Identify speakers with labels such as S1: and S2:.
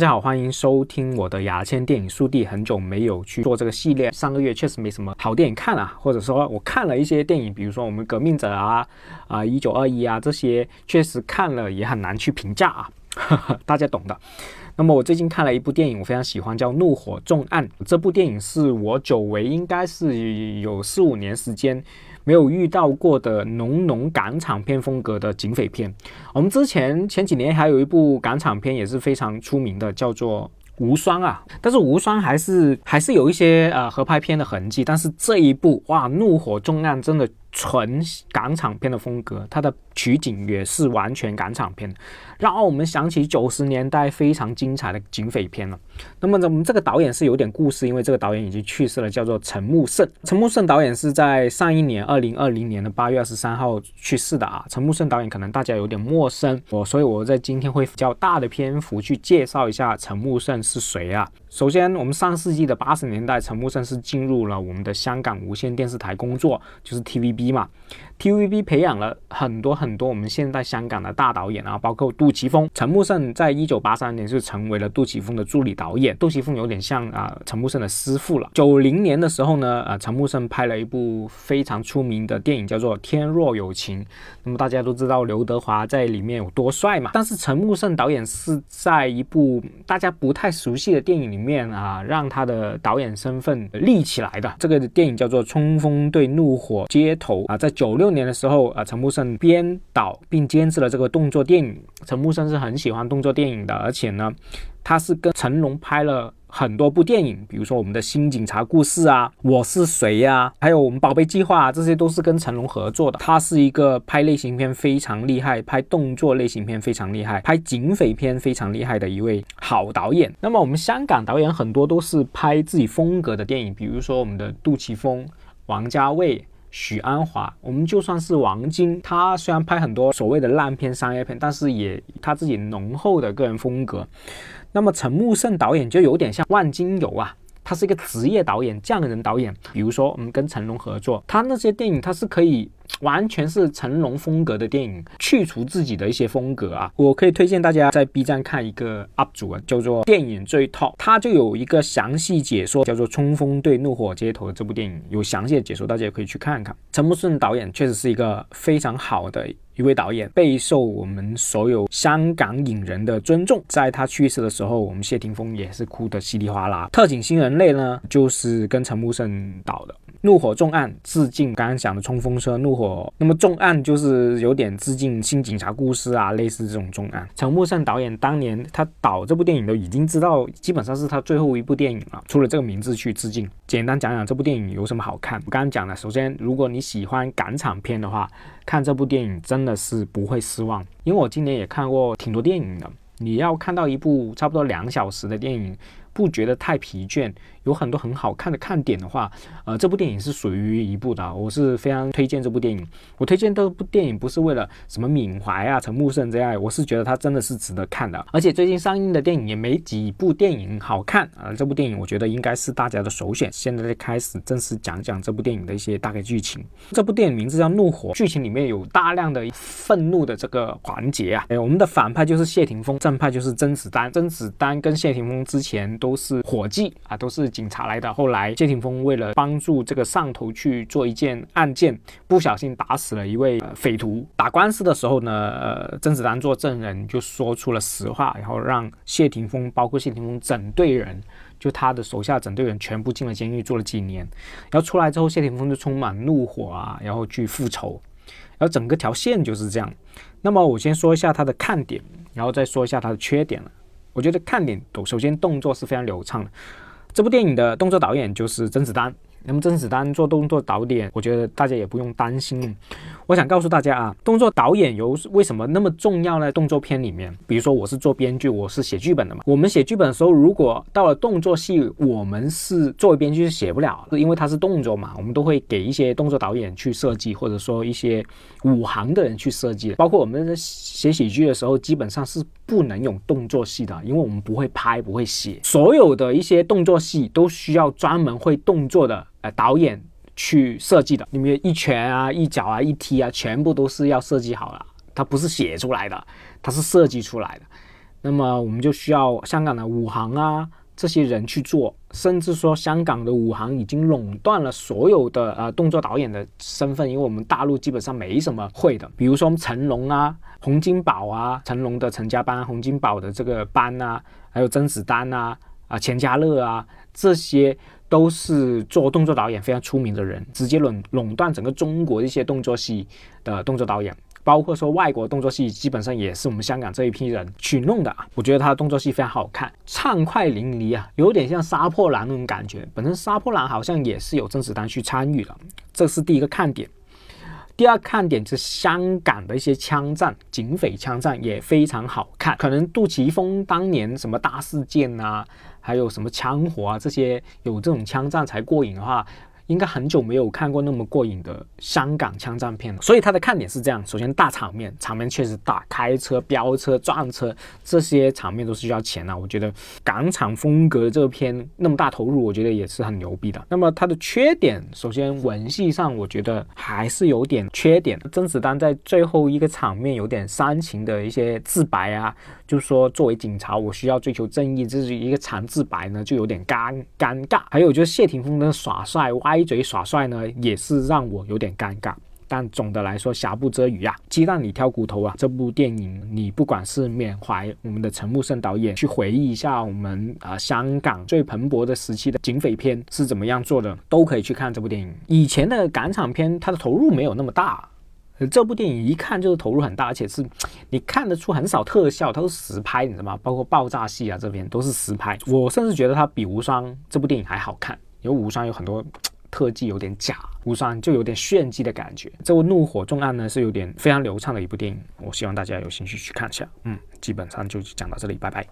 S1: 大家好，欢迎收听我的牙签电影速递。很久没有去做这个系列，上个月确实没什么好电影看啊，或者说我看了一些电影，比如说我们革命者啊、啊一九二一啊这些，确实看了也很难去评价啊，大家懂的。那么我最近看了一部电影，我非常喜欢，叫《怒火重案》。这部电影是我久违，应该是有四五年时间。没有遇到过的浓浓港产片风格的警匪片。我们之前前几年还有一部港产片也是非常出名的，叫做《无双》啊。但是《无双》还是还是有一些呃合拍片的痕迹。但是这一部哇，《怒火重案》真的纯港产片的风格，它的。取景也是完全港产片，让我们想起九十年代非常精彩的警匪片了。那么呢我们这个导演是有点故事，因为这个导演已经去世了，叫做陈木胜。陈木胜导演是在上一年二零二零年的八月二十三号去世的啊。陈木胜导演可能大家有点陌生，我所以我在今天会比较大的篇幅去介绍一下陈木胜是谁啊。首先，我们上世纪的八十年代，陈木胜是进入了我们的香港无线电视台工作，就是 TVB 嘛。TVB 培养了很多很多我们现在香港的大导演啊，包括杜琪峰、陈木胜，在一九八三年就成为了杜琪峰的助理导演。杜琪峰有点像啊陈木胜的师傅了。九零年的时候呢，呃，陈木胜拍了一部非常出名的电影，叫做《天若有情》。那么大家都知道刘德华在里面有多帅嘛？但是陈木胜导演是在一部大家不太熟悉的电影里面啊，让他的导演身份立起来的。这个电影叫做《冲锋队怒火街头》啊，在九六。年的时候啊，陈木胜编导并监制了这个动作电影。陈木胜是很喜欢动作电影的，而且呢，他是跟成龙拍了很多部电影，比如说我们的新警察故事啊，我是谁呀，还有我们宝贝计划，啊这些都是跟成龙合作的。他是一个拍类型片非常厉害，拍动作类型片非常厉害，拍警匪片非常厉害的一位好导演。那么我们香港导演很多都是拍自己风格的电影，比如说我们的杜琪峰、王家卫。许鞍华，我们就算是王晶，他虽然拍很多所谓的烂片、商业片，但是也他自己浓厚的个人风格。那么陈木胜导演就有点像万金油啊。他是一个职业导演，匠人导演。比如说，我们跟成龙合作，他那些电影他是可以完全是成龙风格的电影，去除自己的一些风格啊。我可以推荐大家在 B 站看一个 UP 主啊，叫做电影最 top，他就有一个详细解说，叫做《冲锋队怒火街头》的这部电影，有详细的解说，大家也可以去看看。陈木胜导演确实是一个非常好的。一位导演备受我们所有香港影人的尊重，在他去世的时候，我们谢霆锋也是哭得稀里哗啦。特警新人类呢，就是跟陈木胜导的。怒火重案致敬刚刚讲的冲锋车怒火，那么重案就是有点致敬新警察故事啊，类似这种重案。陈木胜导演当年他导这部电影都已经知道，基本上是他最后一部电影了，出了这个名字去致敬。简单讲讲这部电影有什么好看。我刚刚讲了，首先如果你喜欢港产片的话，看这部电影真的是不会失望。因为我今年也看过挺多电影的，你要看到一部差不多两小时的电影。不觉得太疲倦，有很多很好看的看点的话，呃，这部电影是属于一部的，我是非常推荐这部电影。我推荐这部电影不是为了什么缅怀啊、陈木胜这样，我是觉得它真的是值得看的。而且最近上映的电影也没几部电影好看啊，这部电影我觉得应该是大家的首选。现在开始正式讲讲这部电影的一些大概剧情。这部电影名字叫《怒火》，剧情里面有大量的愤怒的这个环节啊。哎，我们的反派就是谢霆锋，正派就是甄子丹。甄子丹跟谢霆锋之前。都是伙计啊，都是警察来的。后来谢霆锋为了帮助这个上头去做一件案件，不小心打死了一位匪徒。打官司的时候呢，呃，甄子丹做证人就说出了实话，然后让谢霆锋，包括谢霆锋整队人，就他的手下整队人全部进了监狱，做了几年。然后出来之后，谢霆锋就充满怒火啊，然后去复仇。然后整个条线就是这样。那么我先说一下他的看点，然后再说一下他的缺点了。我觉得看点都首先动作是非常流畅的，这部电影的动作导演就是甄子丹。那么甄子丹做动作导演，我觉得大家也不用担心。我想告诉大家啊，动作导演有为什么那么重要呢？动作片里面，比如说我是做编剧，我是写剧本的嘛。我们写剧本的时候，如果到了动作戏，我们是作为编剧是写不了，因为它是动作嘛。我们都会给一些动作导演去设计，或者说一些武行的人去设计。包括我们写喜剧的时候，基本上是不能用动作戏的，因为我们不会拍，不会写。所有的一些动作戏都需要专门会动作的呃导演。去设计的，里面一拳啊、一脚啊、一踢啊，全部都是要设计好了，它不是写出来的，它是设计出来的。那么我们就需要香港的武行啊这些人去做，甚至说香港的武行已经垄断了所有的呃动作导演的身份，因为我们大陆基本上没什么会的，比如说成龙啊、洪金宝啊、成龙的陈家班、洪金宝的这个班啊，还有甄子丹啊、啊钱嘉乐啊，这些都是做动作导演非常出名的人，直接垄垄断整个中国一些动作戏的动作导演。包括说外国动作戏，基本上也是我们香港这一批人去弄的啊。我觉得他的动作戏非常好看，畅快淋漓啊，有点像杀破狼那种感觉。本身杀破狼好像也是有甄子丹去参与的，这是第一个看点。第二看点是香港的一些枪战，警匪枪战也非常好看。可能杜琪峰当年什么大事件啊，还有什么枪火啊这些有这种枪战才过瘾的话。应该很久没有看过那么过瘾的香港枪战片了，所以它的看点是这样：首先大场面，场面确实大，开车、飙车、撞车这些场面都是需要钱的。我觉得港产风格这片那么大投入，我觉得也是很牛逼的。那么它的缺点，首先文戏上我觉得还是有点缺点。甄子丹在最后一个场面有点煽情的一些自白啊，就说作为警察，我需要追求正义，这是一个长自白呢，就有点尴尴尬。还有就是谢霆锋的耍帅歪。一嘴耍帅呢，也是让我有点尴尬。但总的来说，瑕不遮瑜啊，鸡蛋里挑骨头啊。这部电影，你不管是缅怀我们的陈木胜导演，去回忆一下我们啊香港最蓬勃的时期的警匪片是怎么样做的，都可以去看这部电影。以前的港产片，它的投入没有那么大，这部电影一看就是投入很大，而且是你看得出很少特效，它是实拍，你知道吗？包括爆炸戏啊，这边都是实拍。我甚至觉得它比无双这部电影还好看，因为无双有很多。特技有点假，无双就有点炫技的感觉。这部《怒火重案》呢是有点非常流畅的一部电影，我希望大家有兴趣去看一下。嗯，基本上就讲到这里，拜拜。